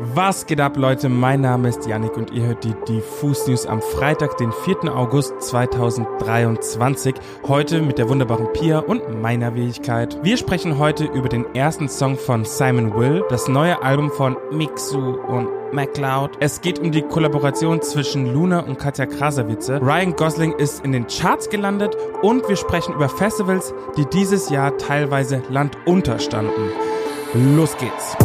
Was geht ab, Leute? Mein Name ist Yannick und ihr hört die Diffus News am Freitag, den 4. August 2023. Heute mit der wunderbaren Pia und meiner Fähigkeit. Wir sprechen heute über den ersten Song von Simon Will, das neue Album von Mixu und MacLeod. Es geht um die Kollaboration zwischen Luna und Katja Krasavice. Ryan Gosling ist in den Charts gelandet und wir sprechen über Festivals, die dieses Jahr teilweise landunter standen. Los geht's!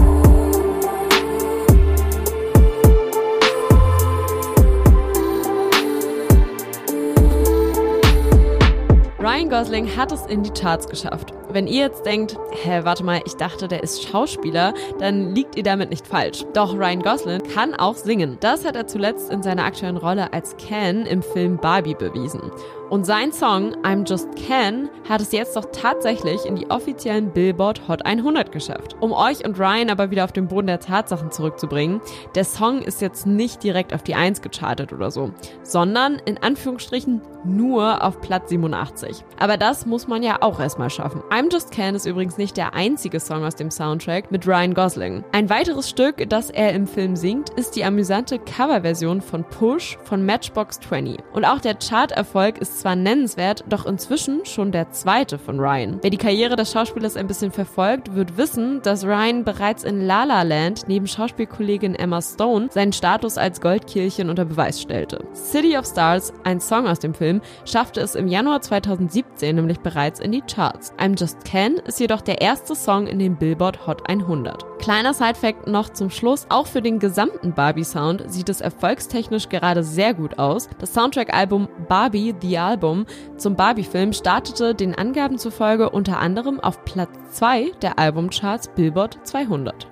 Gosling hat es in die Charts geschafft. Wenn ihr jetzt denkt, hä, warte mal, ich dachte, der ist Schauspieler, dann liegt ihr damit nicht falsch. Doch Ryan Gosling kann auch singen. Das hat er zuletzt in seiner aktuellen Rolle als Ken im Film Barbie bewiesen. Und sein Song I'm Just Ken hat es jetzt doch tatsächlich in die offiziellen Billboard Hot 100 geschafft. Um euch und Ryan aber wieder auf den Boden der Tatsachen zurückzubringen, der Song ist jetzt nicht direkt auf die 1 gechartet oder so, sondern in Anführungsstrichen nur auf Platz 87. Aber das muss man ja auch erstmal schaffen. I'm Just Ken ist übrigens nicht der einzige Song aus dem Soundtrack mit Ryan Gosling. Ein weiteres Stück, das er im Film singt, ist die amüsante Coverversion von Push von Matchbox 20. Und auch der Charterfolg ist zwar nennenswert, doch inzwischen schon der zweite von Ryan. Wer die Karriere des Schauspielers ein bisschen verfolgt, wird wissen, dass Ryan bereits in La La Land neben Schauspielkollegin Emma Stone seinen Status als Goldkirchen unter Beweis stellte. City of Stars, ein Song aus dem Film, schaffte es im Januar 2017 nämlich bereits in die Charts. I'm Just Can ist jedoch der erste Song in den Billboard Hot 100. Kleiner Sidefact noch zum Schluss, auch für den gesamten Barbie-Sound sieht es erfolgstechnisch gerade sehr gut aus. Das Soundtrack-Album Barbie The Album zum Barbie-Film startete den Angaben zufolge unter anderem auf Platz 2 der Albumcharts Billboard 200.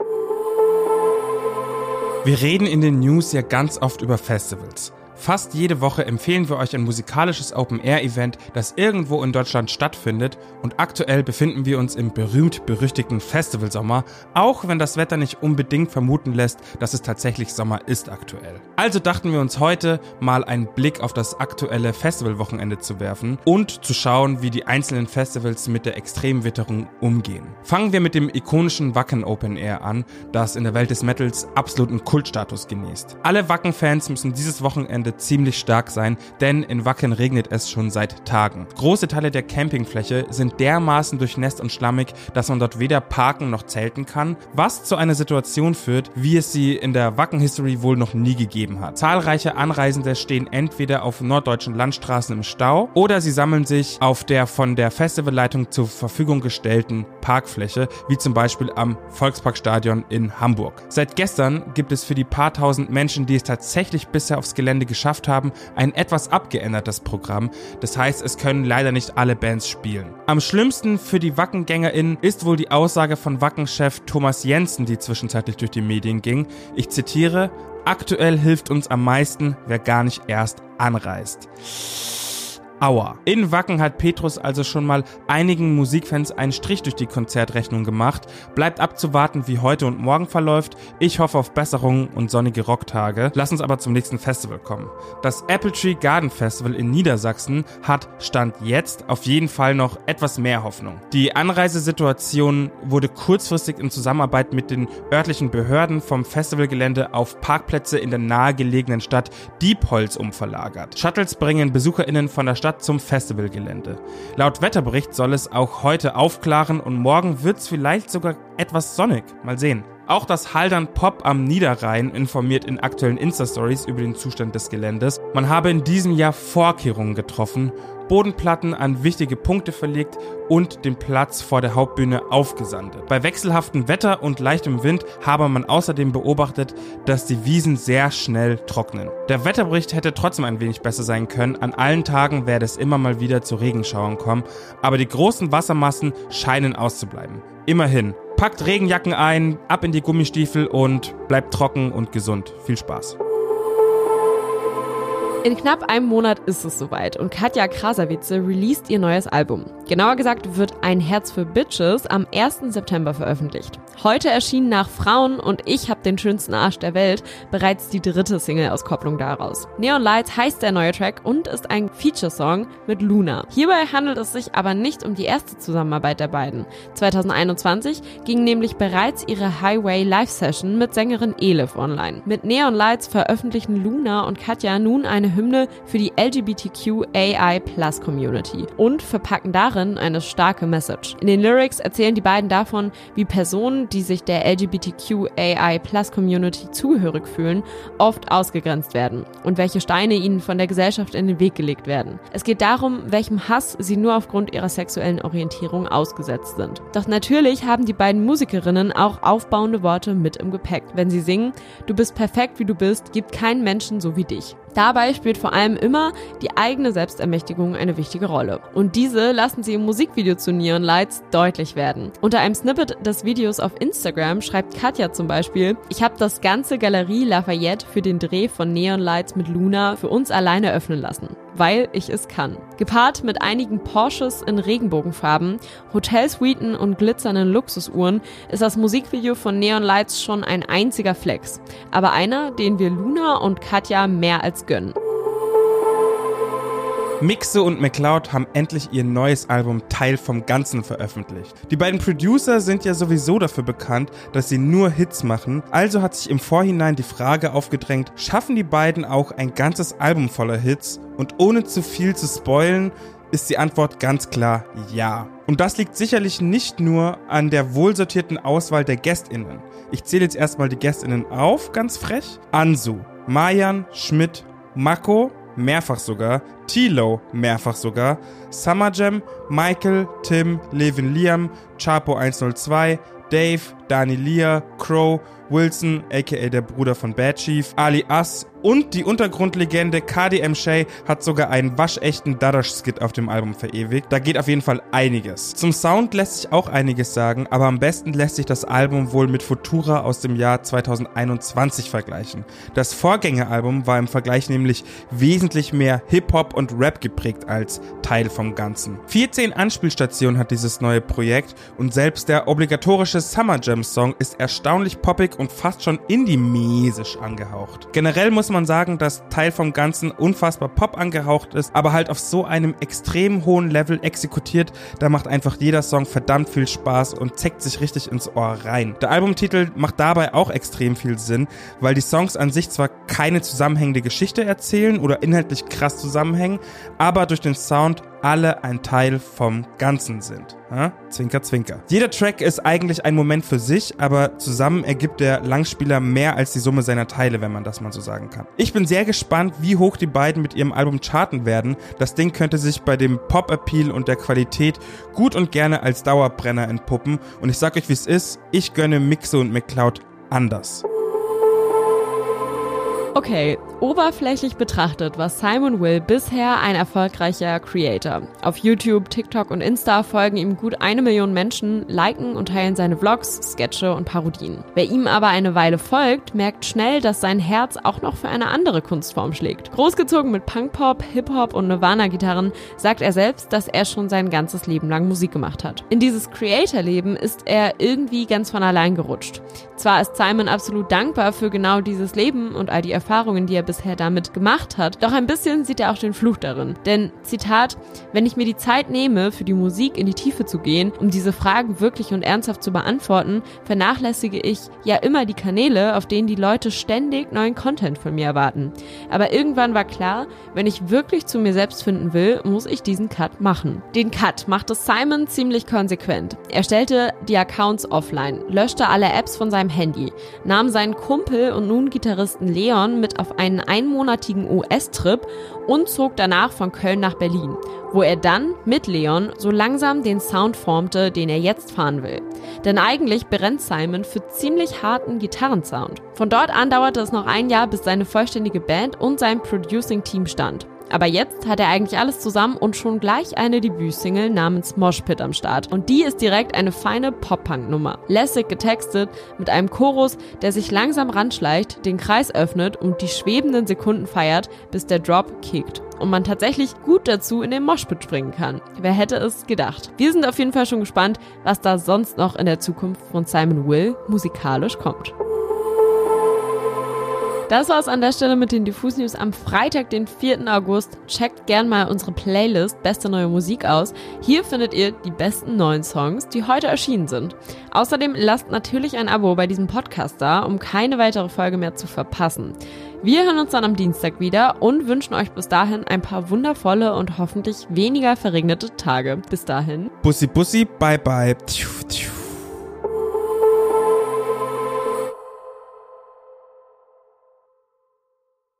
Wir reden in den News ja ganz oft über Festivals. Fast jede Woche empfehlen wir euch ein musikalisches Open-Air-Event, das irgendwo in Deutschland stattfindet und aktuell befinden wir uns im berühmt-berüchtigten Festivalsommer, auch wenn das Wetter nicht unbedingt vermuten lässt, dass es tatsächlich Sommer ist aktuell. Also dachten wir uns heute mal einen Blick auf das aktuelle Festivalwochenende zu werfen und zu schauen, wie die einzelnen Festivals mit der Extremwitterung umgehen. Fangen wir mit dem ikonischen Wacken Open Air an, das in der Welt des Metals absoluten Kultstatus genießt. Alle Wacken-Fans müssen dieses Wochenende Wochenende ziemlich stark sein, denn in Wacken regnet es schon seit Tagen. Große Teile der Campingfläche sind dermaßen durchnässt und schlammig, dass man dort weder parken noch zelten kann, was zu einer Situation führt, wie es sie in der Wacken-History wohl noch nie gegeben hat. Zahlreiche Anreisende stehen entweder auf norddeutschen Landstraßen im Stau oder sie sammeln sich auf der von der Festivalleitung zur Verfügung gestellten Parkfläche, wie zum Beispiel am Volksparkstadion in Hamburg. Seit gestern gibt es für die paar tausend Menschen, die es tatsächlich bisher aufs Gelände geschafft geschafft haben, ein etwas abgeändertes Programm. Das heißt, es können leider nicht alle Bands spielen. Am schlimmsten für die WackengängerInnen ist wohl die Aussage von Wacken-Chef Thomas Jensen, die zwischenzeitlich durch die Medien ging. Ich zitiere, aktuell hilft uns am meisten, wer gar nicht erst anreist. Aua. In Wacken hat Petrus also schon mal einigen Musikfans einen Strich durch die Konzertrechnung gemacht. Bleibt abzuwarten, wie heute und morgen verläuft. Ich hoffe auf Besserungen und sonnige Rocktage. Lass uns aber zum nächsten Festival kommen. Das Apple Tree Garden Festival in Niedersachsen hat Stand jetzt auf jeden Fall noch etwas mehr Hoffnung. Die Anreisesituation wurde kurzfristig in Zusammenarbeit mit den örtlichen Behörden vom Festivalgelände auf Parkplätze in der nahegelegenen Stadt Diepholz umverlagert. Shuttles bringen BesucherInnen von der Stadt Stadt zum Festivalgelände. Laut Wetterbericht soll es auch heute aufklaren und morgen wird es vielleicht sogar etwas sonnig. Mal sehen. Auch das Haldern Pop am Niederrhein informiert in aktuellen Insta-Stories über den Zustand des Geländes. Man habe in diesem Jahr Vorkehrungen getroffen Bodenplatten an wichtige Punkte verlegt und den Platz vor der Hauptbühne aufgesandet. Bei wechselhaftem Wetter und leichtem Wind habe man außerdem beobachtet, dass die Wiesen sehr schnell trocknen. Der Wetterbericht hätte trotzdem ein wenig besser sein können. An allen Tagen werde es immer mal wieder zu Regenschauern kommen, aber die großen Wassermassen scheinen auszubleiben. Immerhin, packt Regenjacken ein, ab in die Gummistiefel und bleibt trocken und gesund. Viel Spaß. In knapp einem Monat ist es soweit und Katja Krasavice released ihr neues Album. Genauer gesagt wird Ein Herz für Bitches am 1. September veröffentlicht. Heute erschien nach Frauen und ich hab den schönsten Arsch der Welt bereits die dritte Single-Auskopplung daraus. Neon Lights heißt der neue Track und ist ein Feature-Song mit Luna. Hierbei handelt es sich aber nicht um die erste Zusammenarbeit der beiden. 2021 ging nämlich bereits ihre Highway Live-Session mit Sängerin Elif online. Mit Neon Lights veröffentlichen Luna und Katja nun eine Hymne für die LGBTQAI-Plus-Community und verpacken darin eine starke Message. In den Lyrics erzählen die beiden davon, wie Personen, die sich der LGBTQAI-Plus-Community zugehörig fühlen, oft ausgegrenzt werden und welche Steine ihnen von der Gesellschaft in den Weg gelegt werden. Es geht darum, welchem Hass sie nur aufgrund ihrer sexuellen Orientierung ausgesetzt sind. Doch natürlich haben die beiden Musikerinnen auch aufbauende Worte mit im Gepäck, wenn sie singen, du bist perfekt wie du bist, gibt keinen Menschen so wie dich. Dabei spielt vor allem immer die eigene Selbstermächtigung eine wichtige Rolle. Und diese lassen sie im Musikvideo zu Neon Lights deutlich werden. Unter einem Snippet des Videos auf Instagram schreibt Katja zum Beispiel, ich habe das ganze Galerie Lafayette für den Dreh von Neon Lights mit Luna für uns alleine öffnen lassen weil ich es kann. Gepaart mit einigen Porsches in Regenbogenfarben, Hotelsuiten und glitzernden Luxusuhren ist das Musikvideo von Neon Lights schon ein einziger Flex, aber einer, den wir Luna und Katja mehr als gönnen. Mixe und McCloud haben endlich ihr neues Album Teil vom Ganzen veröffentlicht. Die beiden Producer sind ja sowieso dafür bekannt, dass sie nur Hits machen, also hat sich im Vorhinein die Frage aufgedrängt, schaffen die beiden auch ein ganzes Album voller Hits? Und ohne zu viel zu spoilen, ist die Antwort ganz klar ja. Und das liegt sicherlich nicht nur an der wohlsortierten Auswahl der GästInnen. Ich zähle jetzt erstmal die GästInnen auf, ganz frech. Ansu, Mayan, Schmidt, Mako, mehrfach sogar, Tilo mehrfach sogar, Summer Jam, Michael, Tim, Levin Liam, Chapo 102, Dave, Dani Lear, Crow, Wilson, aka der Bruder von Bad Chief, Ali Ass und die Untergrundlegende KDM Shay hat sogar einen waschechten Dadash-Skit auf dem Album verewigt. Da geht auf jeden Fall einiges. Zum Sound lässt sich auch einiges sagen, aber am besten lässt sich das Album wohl mit Futura aus dem Jahr 2021 vergleichen. Das Vorgängeralbum war im Vergleich nämlich wesentlich mehr Hip-Hop und Rap geprägt als Teil vom Ganzen. 14 Anspielstationen hat dieses neue Projekt und selbst der obligatorische Summer Jam Song ist erstaunlich poppig und fast schon indie-mäßig angehaucht. Generell muss man sagen, dass Teil vom Ganzen unfassbar Pop angehaucht ist, aber halt auf so einem extrem hohen Level exekutiert, da macht einfach jeder Song verdammt viel Spaß und zeckt sich richtig ins Ohr rein. Der Albumtitel macht dabei auch extrem viel Sinn, weil die Songs an sich zwar keine zusammenhängende Geschichte erzählen oder inhaltlich krass zusammenhängen, aber durch den Sound alle ein Teil vom Ganzen sind. Ja? Zwinker, zwinker. Jeder Track ist eigentlich ein Moment für sich, aber zusammen ergibt der Langspieler mehr als die Summe seiner Teile, wenn man das mal so sagen kann. Ich bin sehr gespannt, wie hoch die beiden mit ihrem Album charten werden. Das Ding könnte sich bei dem Pop-Appeal und der Qualität gut und gerne als Dauerbrenner entpuppen. Und ich sag euch, wie es ist, ich gönne Mixe und McCloud anders. Okay, oberflächlich betrachtet war Simon Will bisher ein erfolgreicher Creator. Auf YouTube, TikTok und Insta folgen ihm gut eine Million Menschen, liken und teilen seine Vlogs, Sketche und Parodien. Wer ihm aber eine Weile folgt, merkt schnell, dass sein Herz auch noch für eine andere Kunstform schlägt. Großgezogen mit Punkpop, Hip-Hop und Nirvana-Gitarren sagt er selbst, dass er schon sein ganzes Leben lang Musik gemacht hat. In dieses Creator-Leben ist er irgendwie ganz von allein gerutscht. Zwar ist Simon absolut dankbar für genau dieses Leben und all die Erfahrungen, die er bisher damit gemacht hat. Doch ein bisschen sieht er auch den Fluch darin. Denn, Zitat, wenn ich mir die Zeit nehme, für die Musik in die Tiefe zu gehen, um diese Fragen wirklich und ernsthaft zu beantworten, vernachlässige ich ja immer die Kanäle, auf denen die Leute ständig neuen Content von mir erwarten. Aber irgendwann war klar, wenn ich wirklich zu mir selbst finden will, muss ich diesen Cut machen. Den Cut machte Simon ziemlich konsequent. Er stellte die Accounts offline, löschte alle Apps von seinem Handy, nahm seinen Kumpel und nun Gitarristen Leon London mit auf einen einmonatigen US-Trip und zog danach von Köln nach Berlin, wo er dann mit Leon so langsam den Sound formte, den er jetzt fahren will. Denn eigentlich brennt Simon für ziemlich harten Gitarrensound. Von dort an dauerte es noch ein Jahr, bis seine vollständige Band und sein Producing-Team stand. Aber jetzt hat er eigentlich alles zusammen und schon gleich eine Debütsingle namens Moshpit am Start. Und die ist direkt eine feine Pop-Punk-Nummer. Lässig getextet, mit einem Chorus, der sich langsam ranschleicht, den Kreis öffnet und die schwebenden Sekunden feiert, bis der Drop kickt und man tatsächlich gut dazu in den Moshpit springen kann. Wer hätte es gedacht? Wir sind auf jeden Fall schon gespannt, was da sonst noch in der Zukunft von Simon Will musikalisch kommt. Das war's an der Stelle mit den Diffus News am Freitag, den 4. August. Checkt gern mal unsere Playlist Beste neue Musik aus. Hier findet ihr die besten neuen Songs, die heute erschienen sind. Außerdem lasst natürlich ein Abo bei diesem Podcast da, um keine weitere Folge mehr zu verpassen. Wir hören uns dann am Dienstag wieder und wünschen euch bis dahin ein paar wundervolle und hoffentlich weniger verregnete Tage. Bis dahin. Bussi, bussi, bye, bye.